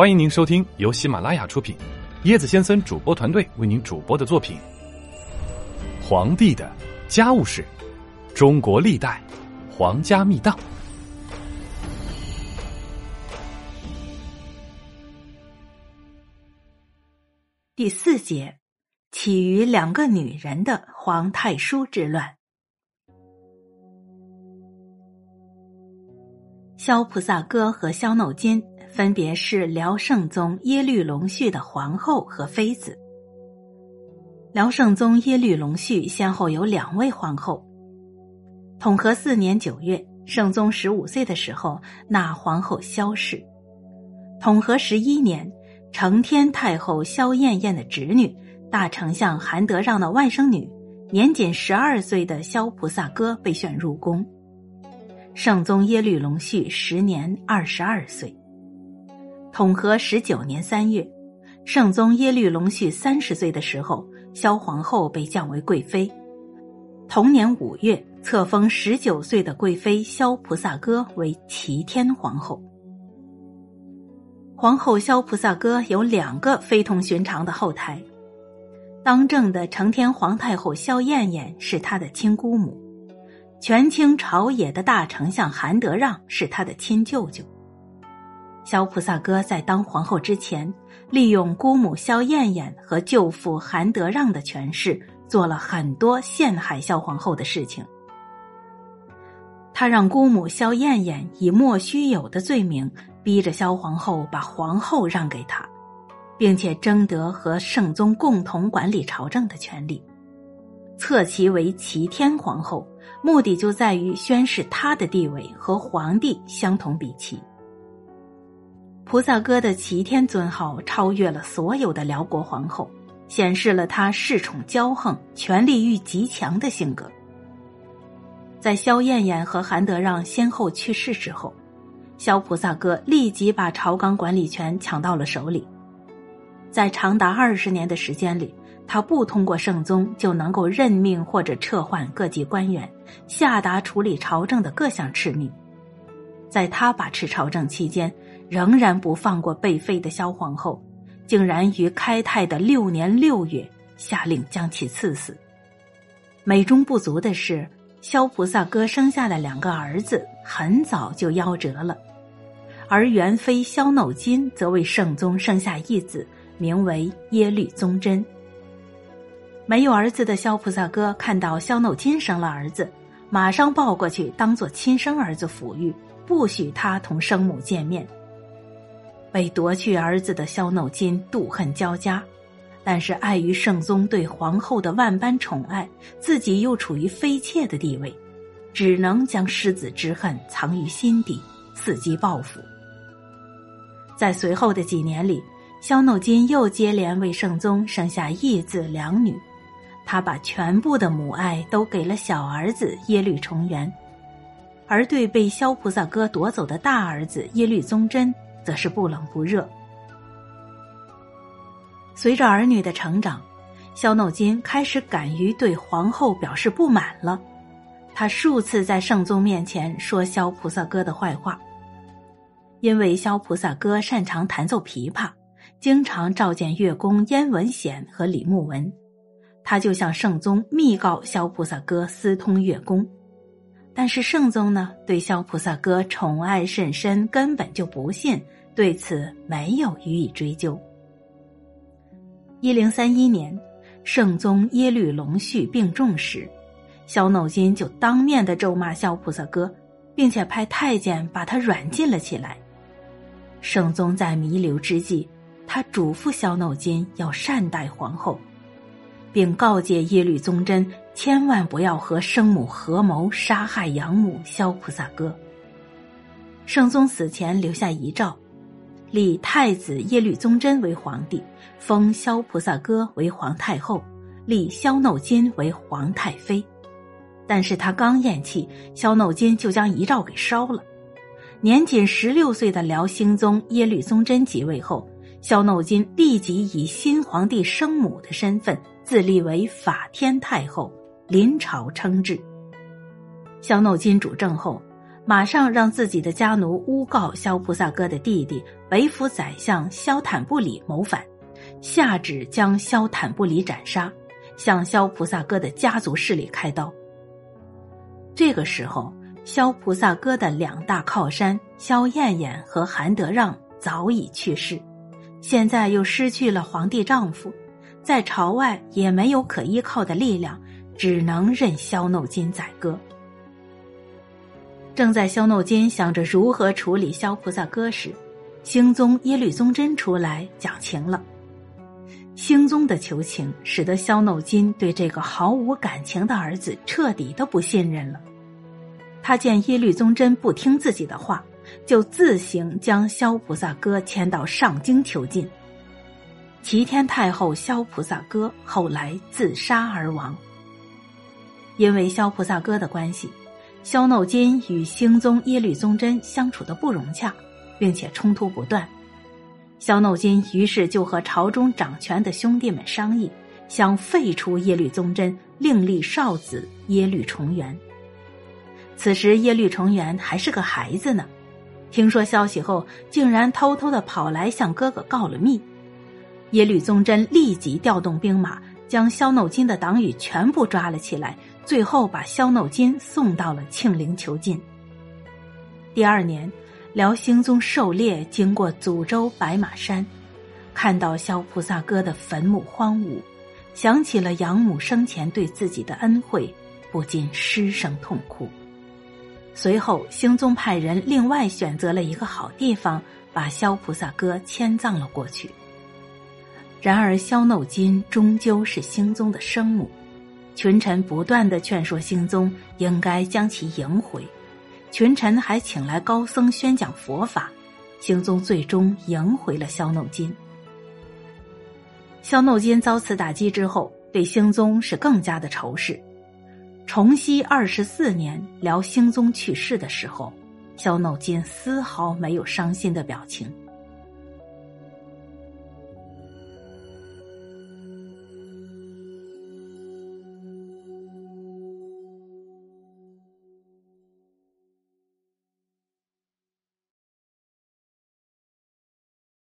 欢迎您收听由喜马拉雅出品，椰子先生主播团队为您主播的作品《皇帝的家务事：中国历代皇家秘档》第四节：起于两个女人的皇太叔之乱。萧菩萨哥和萧耨金分别是辽圣宗耶律隆绪的皇后和妃子。辽圣宗耶律隆绪先后有两位皇后。统和四年九月，圣宗十五岁的时候纳皇后萧氏。统和十一年，承天太后萧燕燕的侄女、大丞相韩德让的外甥女，年仅十二岁的萧菩萨哥被选入宫。圣宗耶律隆绪时年二十二岁。统和十九年三月，圣宗耶律隆绪三十岁的时候，萧皇后被降为贵妃。同年五月，册封十九岁的贵妃萧菩萨哥为齐天皇后。皇后萧菩萨哥有两个非同寻常的后台，当政的承天皇太后萧燕燕是她的亲姑母。权倾朝野的大丞相韩德让是他的亲舅舅。萧菩萨哥在当皇后之前，利用姑母萧燕燕和舅父韩德让的权势，做了很多陷害萧皇后的事情。他让姑母萧燕燕以莫须有的罪名，逼着萧皇后把皇后让给他，并且征得和圣宗共同管理朝政的权利。册其为齐天皇后，目的就在于宣示她的地位和皇帝相同比齐。菩萨哥的齐天尊号超越了所有的辽国皇后，显示了他恃宠骄横、权力欲极强的性格。在萧燕燕和韩德让先后去世之后，萧菩萨哥立即把朝纲管理权抢到了手里，在长达二十年的时间里。他不通过圣宗就能够任命或者撤换各级官员，下达处理朝政的各项敕命。在他把持朝政期间，仍然不放过被废的萧皇后，竟然于开泰的六年六月下令将其赐死。美中不足的是，萧菩萨哥生下的两个儿子很早就夭折了，而元妃萧耨金则为圣宗生下一子，名为耶律宗真。没有儿子的萧菩萨哥看到萧耨金生了儿子，马上抱过去当做亲生儿子抚育，不许他同生母见面。被夺去儿子的萧耨金妒恨交加，但是碍于圣宗对皇后的万般宠爱，自己又处于妃妾的地位，只能将失子之恨藏于心底，伺机报复。在随后的几年里，萧耨金又接连为圣宗生下一子两女。他把全部的母爱都给了小儿子耶律重元，而对被萧菩萨哥夺走的大儿子耶律宗真，则是不冷不热。随着儿女的成长，萧耨金开始敢于对皇后表示不满了。他数次在圣宗面前说萧菩萨哥的坏话，因为萧菩萨哥擅长弹奏琵琶，经常召见乐工燕文显和李牧文。他就向圣宗密告萧菩萨哥私通乐工，但是圣宗呢对萧菩萨哥宠爱甚深，根本就不信，对此没有予以追究。一零三一年，圣宗耶律隆绪病重时，萧耨金就当面的咒骂萧菩萨哥，并且派太监把他软禁了起来。圣宗在弥留之际，他嘱咐萧耨金要善待皇后。并告诫耶律宗真千万不要和生母合谋杀害养母萧菩萨哥。圣宗死前留下遗诏，立太子耶律宗真为皇帝，封萧菩萨哥为皇太后，立萧耨金为皇太妃。但是他刚咽气，萧耨金就将遗诏给烧了。年仅十六岁的辽兴宗耶律宗真即位后，萧耨金立即以新皇帝生母的身份。自立为法天太后，临朝称制。萧耨金主政后，马上让自己的家奴诬告萧菩萨哥的弟弟北府宰相萧坦布里谋反，下旨将萧坦布里斩杀，向萧菩萨哥的家族势力开刀。这个时候，萧菩萨哥的两大靠山萧燕燕和韩德让早已去世，现在又失去了皇帝丈夫，在朝外也没有可依靠的力量，只能任萧耨金宰割。正在萧耨金想着如何处理萧菩萨哥时，兴宗耶律宗真出来讲情了。兴宗的求情，使得萧耨金对这个毫无感情的儿子彻底的不信任了。他见耶律宗真不听自己的话，就自行将萧菩萨哥迁到上京囚禁。齐天太后萧菩萨哥后来自杀而亡。因为萧菩萨哥的关系。萧耨金与兴宗耶律宗真相处的不融洽，并且冲突不断。萧耨金于是就和朝中掌权的兄弟们商议，想废除耶律宗真，另立少子耶律重元。此时耶律重元还是个孩子呢，听说消息后，竟然偷偷的跑来向哥哥告了密。耶律宗真立即调动兵马，将萧耨金的党羽全部抓了起来。最后把萧耨金送到了庆陵囚禁。第二年，辽兴宗狩猎经过祖州白马山，看到萧菩萨哥的坟墓荒芜，想起了养母生前对自己的恩惠，不禁失声痛哭。随后，兴宗派人另外选择了一个好地方，把萧菩萨哥迁葬了过去。然而，萧耨金终究是兴宗的生母。群臣不断的劝说兴宗应该将其迎回，群臣还请来高僧宣讲佛法，兴宗最终迎回了萧耨金。萧耨金遭此打击之后，对兴宗是更加的仇视。崇熙二十四年，辽兴宗去世的时候，萧耨金丝毫没有伤心的表情，